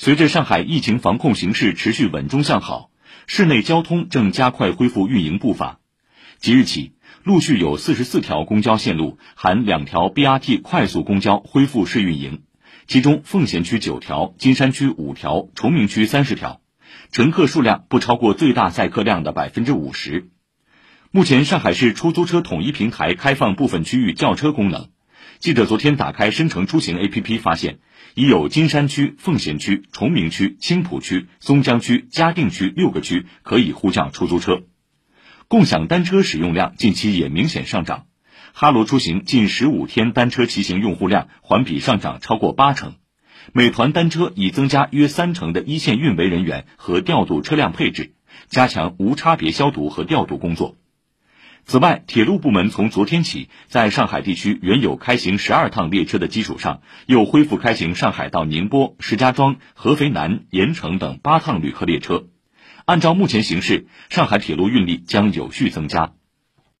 随着上海疫情防控形势持续稳中向好，市内交通正加快恢复运营步伐。即日起，陆续有四十四条公交线路含两条 BRT 快速公交恢复试运营，其中奉贤区九条、金山区五条、崇明区三十条，乘客数量不超过最大载客量的百分之五十。目前，上海市出租车统一平台开放部分区域叫车功能。记者昨天打开深城出行 APP，发现已有金山区、奉贤区、崇明区、青浦区、松江区、嘉定区六个区可以呼叫出租车。共享单车使用量近期也明显上涨，哈罗出行近十五天单车骑行用户量环比上涨超过八成。美团单车已增加约三成的一线运维人员和调度车辆配置，加强无差别消毒和调度工作。此外，铁路部门从昨天起，在上海地区原有开行十二趟列车的基础上，又恢复开行上海到宁波、石家庄、合肥南、盐城等八趟旅客列车。按照目前形势，上海铁路运力将有序增加。